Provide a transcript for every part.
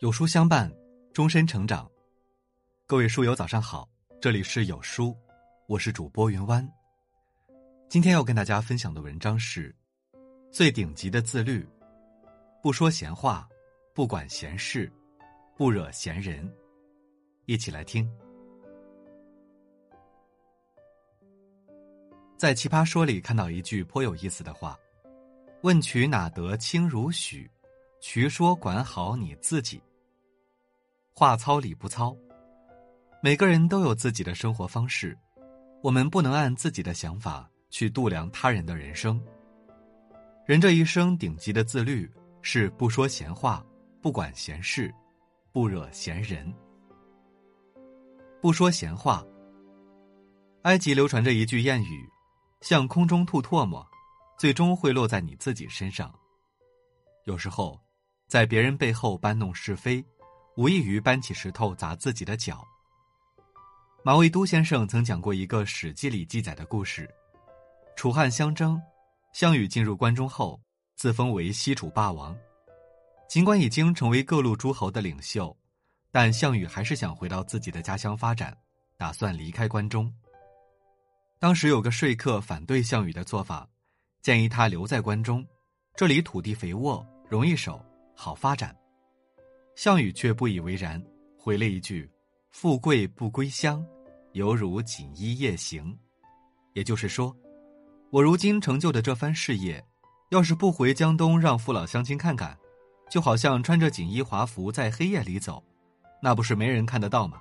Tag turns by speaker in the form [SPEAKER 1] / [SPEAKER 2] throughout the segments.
[SPEAKER 1] 有书相伴，终身成长。各位书友，早上好，这里是有书，我是主播云湾。今天要跟大家分享的文章是：最顶级的自律，不说闲话，不管闲事，不惹闲人。一起来听。在《奇葩说》里看到一句颇有意思的话：“问渠哪得清如许？渠说管好你自己。”话糙理不糙，每个人都有自己的生活方式，我们不能按自己的想法去度量他人的人生。人这一生顶级的自律是不说闲话，不管闲事，不惹闲人。不说闲话。埃及流传着一句谚语：“向空中吐唾沫，最终会落在你自己身上。”有时候，在别人背后搬弄是非。无异于搬起石头砸自己的脚。马未都先生曾讲过一个《史记》里记载的故事：楚汉相争，项羽进入关中后，自封为西楚霸王。尽管已经成为各路诸侯的领袖，但项羽还是想回到自己的家乡发展，打算离开关中。当时有个说客反对项羽的做法，建议他留在关中，这里土地肥沃，容易守，好发展。项羽却不以为然，回了一句：“富贵不归乡，犹如锦衣夜行。”也就是说，我如今成就的这番事业，要是不回江东让父老乡亲看看，就好像穿着锦衣华服在黑夜里走，那不是没人看得到吗？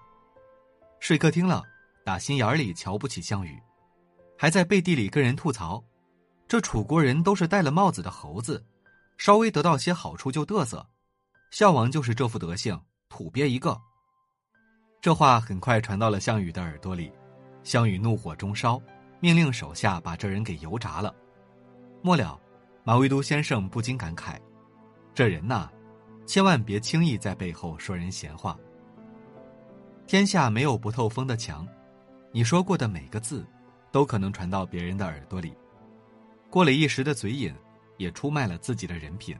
[SPEAKER 1] 说客听了，打心眼里瞧不起项羽，还在背地里跟人吐槽：“这楚国人都是戴了帽子的猴子，稍微得到些好处就嘚瑟。”项王就是这副德行，土鳖一个。这话很快传到了项羽的耳朵里，项羽怒火中烧，命令手下把这人给油炸了。末了，马未都先生不禁感慨：这人呐，千万别轻易在背后说人闲话。天下没有不透风的墙，你说过的每个字，都可能传到别人的耳朵里。过了一时的嘴瘾，也出卖了自己的人品。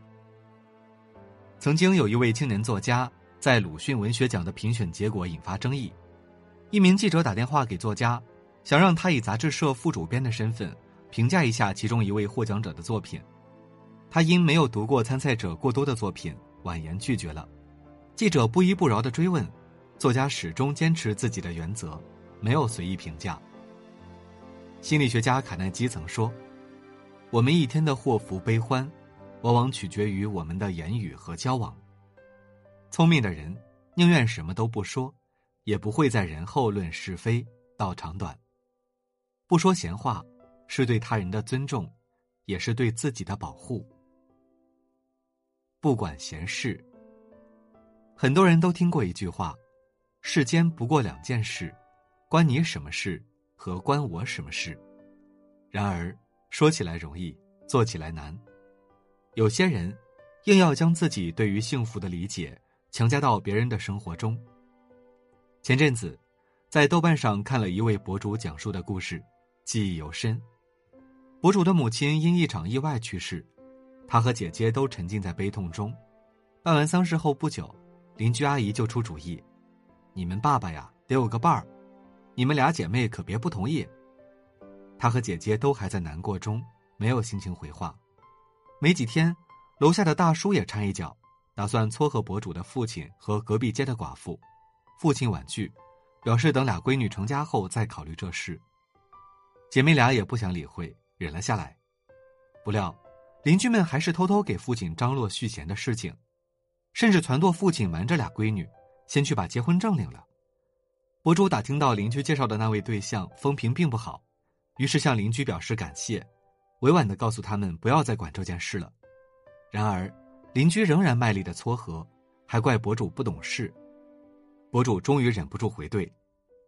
[SPEAKER 1] 曾经有一位青年作家在鲁迅文学奖的评选结果引发争议，一名记者打电话给作家，想让他以杂志社副主编的身份评价一下其中一位获奖者的作品。他因没有读过参赛者过多的作品，婉言拒绝了。记者不依不饶的追问，作家始终坚持自己的原则，没有随意评价。心理学家卡耐基曾说：“我们一天的祸福悲欢。”往往取决于我们的言语和交往。聪明的人宁愿什么都不说，也不会在人后论是非、道长短。不说闲话，是对他人的尊重，也是对自己的保护。不管闲事。很多人都听过一句话：“世间不过两件事，关你什么事和关我什么事。”然而，说起来容易，做起来难。有些人，硬要将自己对于幸福的理解强加到别人的生活中。前阵子，在豆瓣上看了一位博主讲述的故事，记忆犹深。博主的母亲因一场意外去世，他和姐姐都沉浸在悲痛中。办完丧事后不久，邻居阿姨就出主意：“你们爸爸呀，得有个伴儿，你们俩姐妹可别不同意。”他和姐姐都还在难过中，没有心情回话。没几天，楼下的大叔也掺一脚，打算撮合博主的父亲和隔壁街的寡妇。父亲婉拒，表示等俩闺女成家后再考虑这事。姐妹俩也不想理会，忍了下来。不料，邻居们还是偷偷给父亲张罗续弦的事情，甚至撺掇父亲瞒着俩闺女，先去把结婚证领了。博主打听到邻居介绍的那位对象风评并不好，于是向邻居表示感谢。委婉的告诉他们不要再管这件事了，然而邻居仍然卖力的撮合，还怪博主不懂事。博主终于忍不住回怼：“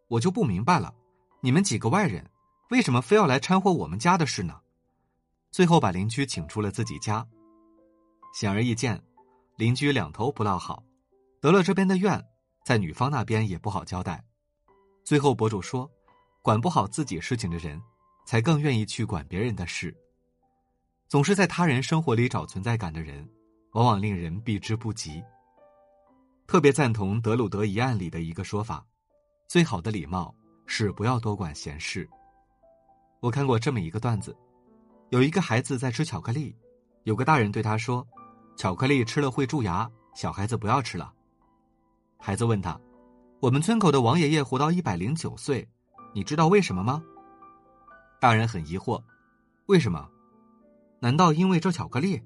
[SPEAKER 1] 我就不明白了，你们几个外人为什么非要来掺和我们家的事呢？”最后把邻居请出了自己家。显而易见，邻居两头不落好，得了这边的怨，在女方那边也不好交代。最后博主说：“管不好自己事情的人。”才更愿意去管别人的事。总是在他人生活里找存在感的人，往往令人避之不及。特别赞同德鲁德一案里的一个说法：最好的礼貌是不要多管闲事。我看过这么一个段子：有一个孩子在吃巧克力，有个大人对他说：“巧克力吃了会蛀牙，小孩子不要吃了。”孩子问他：“我们村口的王爷爷活到一百零九岁，你知道为什么吗？”大人很疑惑：“为什么？难道因为这巧克力？”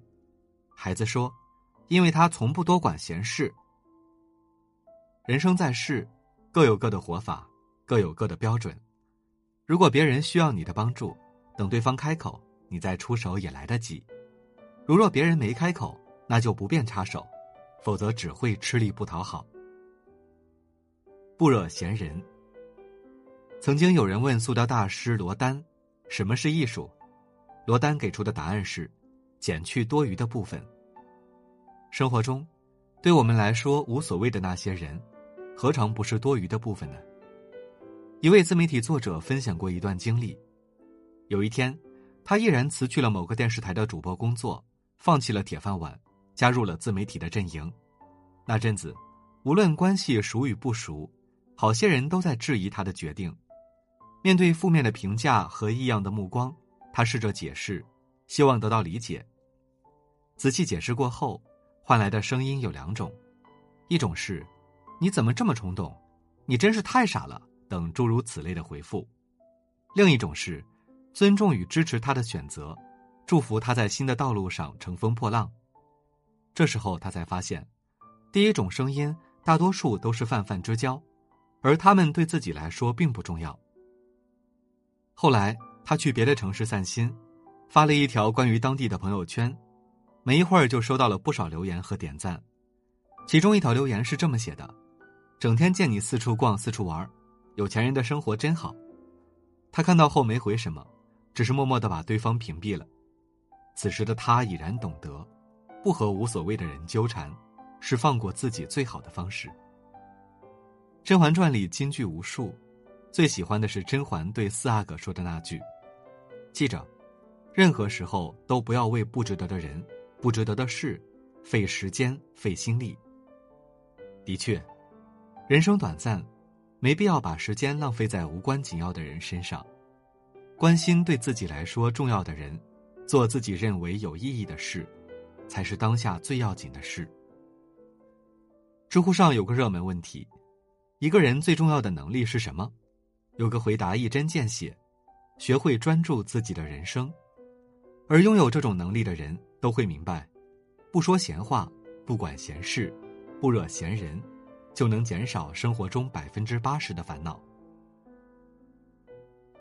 [SPEAKER 1] 孩子说：“因为他从不多管闲事。”人生在世，各有各的活法，各有各的标准。如果别人需要你的帮助，等对方开口，你再出手也来得及；如若别人没开口，那就不便插手，否则只会吃力不讨好。不惹闲人。曾经有人问塑料大师罗丹：“什么是艺术？”罗丹给出的答案是：减去多余的部分。生活中，对我们来说无所谓的那些人，何尝不是多余的部分呢？一位自媒体作者分享过一段经历：有一天，他毅然辞去了某个电视台的主播工作，放弃了铁饭碗，加入了自媒体的阵营。那阵子，无论关系熟与不熟，好些人都在质疑他的决定。面对负面的评价和异样的目光，他试着解释，希望得到理解。仔细解释过后。换来的声音有两种，一种是“你怎么这么冲动？你真是太傻了”等诸如此类的回复；另一种是尊重与支持他的选择，祝福他在新的道路上乘风破浪。这时候他才发现，第一种声音大多数都是泛泛之交，而他们对自己来说并不重要。后来他去别的城市散心，发了一条关于当地的朋友圈。没一会儿就收到了不少留言和点赞，其中一条留言是这么写的：“整天见你四处逛、四处玩，有钱人的生活真好。”他看到后没回什么，只是默默的把对方屏蔽了。此时的他已然懂得，不和无所谓的人纠缠，是放过自己最好的方式。《甄嬛传》里金句无数，最喜欢的是甄嬛对四阿哥说的那句：“记着，任何时候都不要为不值得的人。”不值得的事，费时间费心力。的确，人生短暂，没必要把时间浪费在无关紧要的人身上。关心对自己来说重要的人，做自己认为有意义的事，才是当下最要紧的事。知乎上有个热门问题：一个人最重要的能力是什么？有个回答一针见血：学会专注自己的人生。而拥有这种能力的人。都会明白，不说闲话，不管闲事，不惹闲人，就能减少生活中百分之八十的烦恼。